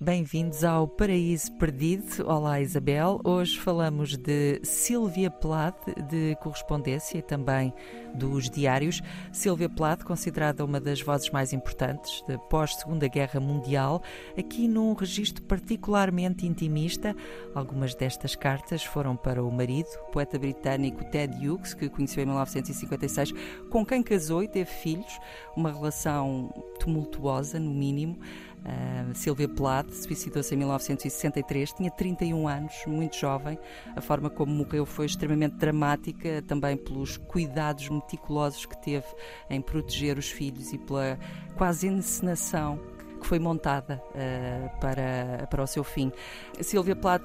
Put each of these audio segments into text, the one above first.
Bem-vindos ao Paraíso Perdido. Olá, Isabel. Hoje falamos de Silvia Plath, de correspondência e também dos diários. Silvia Plath, considerada uma das vozes mais importantes da pós-Segunda Guerra Mundial, aqui num registro particularmente intimista. Algumas destas cartas foram para o marido, o poeta britânico Ted Hughes, que conheceu em 1956, com quem casou e teve filhos. Uma relação tumultuosa, no mínimo. Uh, Silvia Plath suicidou-se em 1963, tinha 31 anos, muito jovem. A forma como morreu foi extremamente dramática, também pelos cuidados meticulosos que teve em proteger os filhos e pela quase encenação que foi montada uh, para, para o seu fim. Sylvia Plath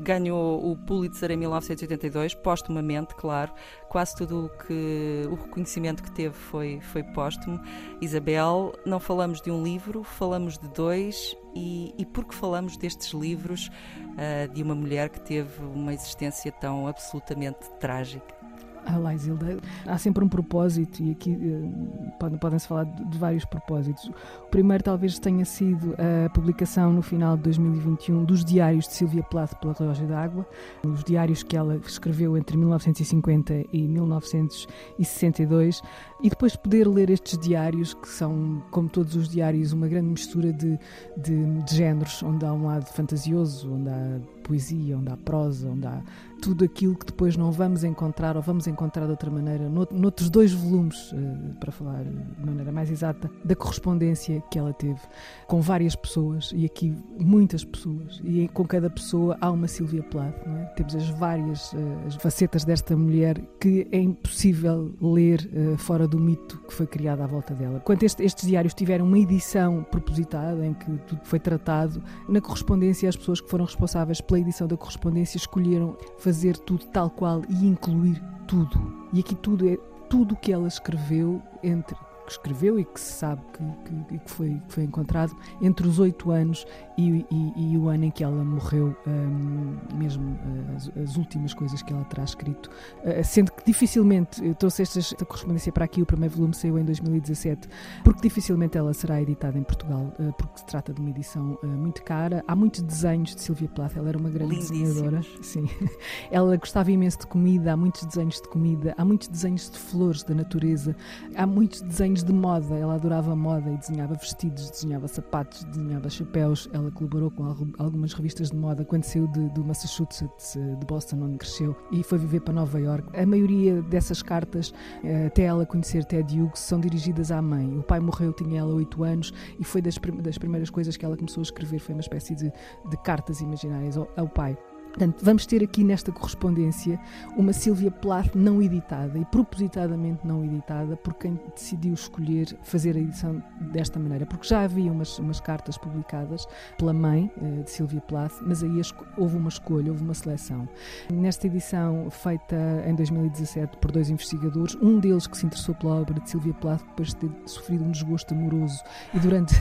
ganhou o Pulitzer em 1982, póstumamente, claro. Quase tudo o, que, o reconhecimento que teve foi, foi póstumo. Isabel, não falamos de um livro, falamos de dois. E, e porque falamos destes livros uh, de uma mulher que teve uma existência tão absolutamente trágica? Ah, lá, Isilda, há sempre um propósito e aqui uh, podem-se falar de, de, vários propósitos. O primeiro talvez tenha sido a publicação no final de 2021 dos diários de Silvia Plath pela Relógio d'Água, os diários que ela escreveu entre 1950 e 1962, e depois poder ler estes diários, que são, como todos os diários, uma grande mistura de, de, de géneros, onde há um lado fantasioso, onde há poesia, onde há prosa, onde há tudo aquilo que depois não vamos encontrar ou vamos encontrar de outra maneira noutros dois volumes, eh, para falar de maneira mais exata, da correspondência que ela teve com várias pessoas e aqui muitas pessoas e com cada pessoa há uma Silvia Plath, é? temos as várias eh, as facetas desta mulher que é impossível ler uh, fora do mito que foi criado à volta dela. Quando este, estes diários tiveram uma edição propositada em que tudo foi tratado, na correspondência as pessoas que foram responsáveis pela edição da correspondência escolheram fazer tudo tal qual e incluir tudo. E aqui tudo é tudo o que ela escreveu entre que escreveu e que se sabe que, que, que, foi, que foi encontrado entre os oito anos e, e, e, o ano em que ela morreu, um, mesmo as, as, últimas coisas que ela terá escrito. Uh, sendo que dificilmente, eu trouxe esta, esta, correspondência para aqui, o primeiro volume saiu em 2017, porque dificilmente ela será editada em Portugal, uh, porque se trata de uma edição uh, muito cara. Há muitos desenhos de Silvia Plath, ela era uma grande desenhadora. Sim. ela gostava imenso de comida, há muitos desenhos de comida, há muitos desenhos de flores, da natureza, há muitos desenhos de moda. Ela adorava moda e desenhava vestidos, desenhava sapatos, desenhava chapéus. Ela colaborou com algumas revistas de moda quando saiu de, do Massachusetts, eh, de Boston, onde cresceu, e foi viver para Nova York. A maioria dessas cartas, eh, até ela conhecer Ted Hughes, são dirigidas à mãe. O pai morreu, tinha ela 8 anos, e foi das, das primeiras coisas que ela começou a escrever, foi uma espécie de, de cartas imaginárias ao, ao pai. Portanto, vamos ter aqui nesta correspondência uma Silvia Plath não editada e propositadamente não editada por quem decidiu escolher fazer a edição desta maneira, porque já havia umas, umas cartas publicadas pela mãe eh, de Silvia Plath, mas aí houve uma escolha, houve uma seleção. Nesta edição feita em 2017 por dois investigadores, um deles que se interessou pela obra de Silvia Plath depois de ter sofrido um desgosto amoroso e durante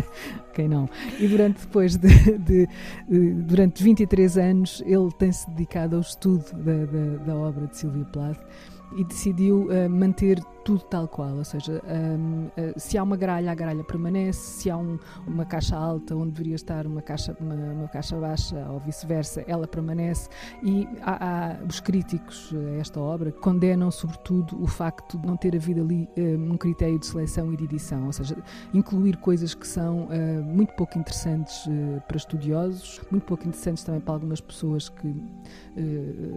quem não e durante depois de, de, de durante 23 anos ele tem-se dedicado ao estudo da, da, da obra de Silvia Plath e decidiu uh, manter tudo tal qual, ou seja, um, uh, eh, se há uma gralha, a gralha permanece, se há um, uma caixa alta onde deveria estar uma caixa, uma, uma caixa baixa ou vice-versa, ela permanece e há, há, os críticos a esta obra condenam sobretudo o facto de não ter havido ali um, um critério de seleção e de edição, ou seja, incluir coisas que são uh, muito pouco interessantes para estudiosos, muito pouco interessantes também para algumas pessoas que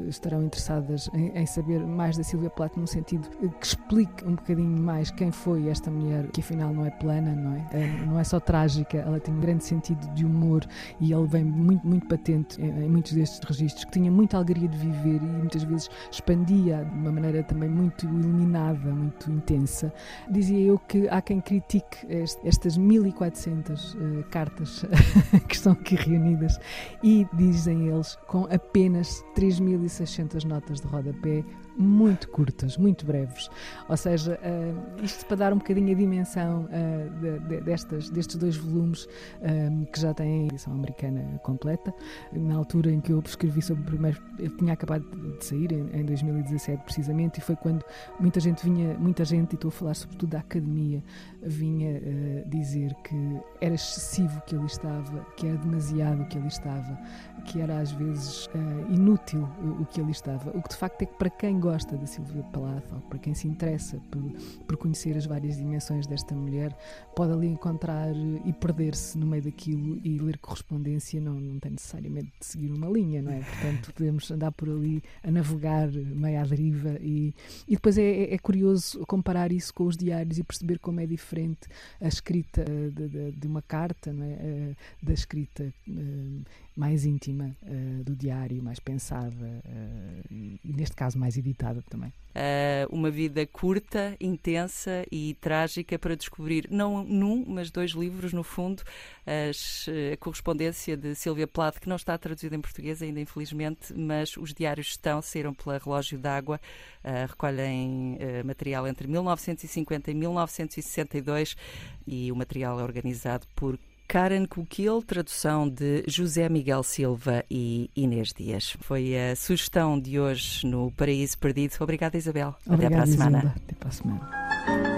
estarão interessadas em, em saber mais da Silvia Plath no sentido que explique um bocadinho mais quem foi esta mulher, que afinal não é plana, não é? é não é só trágica, ela tem um grande sentido de humor e ele vem muito, muito patente em, em muitos destes registros, que tinha muita alegria de viver e muitas vezes expandia de uma maneira também muito iluminada, muito intensa. Dizia eu que há quem critique estas 1400 uh, eh, cartas que estão aqui reunidas e dizem eles com apenas 3600 notas de rodapé muito curtas, muito breves. Ou seja, uh, isto para dar um bocadinho a dimensão uh, de, de, destas, destes dois volumes que já têm a edição americana completa. Na altura em que eu escrevi sobre o primeiro, ele tinha acabado de sair, em, em 2017 precisamente, e foi quando muita gente vinha, muita gente, e estou a falar sobretudo da academia, vinha uh, dizer que era excessivo que ele estava, que era demasiado que ele estava, que era às vezes inútil o, que ele estava. O que de facto é que para quem gosta da Silvia Plath, ou para quem se interessa por, por conhecer as várias dimensões desta mulher, pode ali encontrar e perder-se no meio daquilo e ler correspondência não, não tem necessariamente de seguir uma linha, não é? Portanto, podemos andar por ali a navegar meio à deriva e, e depois é, é, é curioso comparar isso com os diários e perceber como é diferente a escrita de, de, de uma carta, não é? da escrita eh, mais íntima uh, do diário, mais pensada uh, e, neste caso, mais editada também. Uh, uma vida curta, intensa e trágica para descobrir, não num, mas dois livros, no fundo, as, a correspondência de Silvia Plath, que não está traduzida em português ainda, infelizmente, mas os diários estão, saíram pela Relógio d'Água, recolhem material entre 1950 e 1962 e o material é organizado por Karen Coquil, tradução de José Miguel Silva e Inês Dias. Foi a sugestão de hoje no Paraíso Perdido. Obrigada, Isabel. Obrigada, Até para a semana. Até para a semana.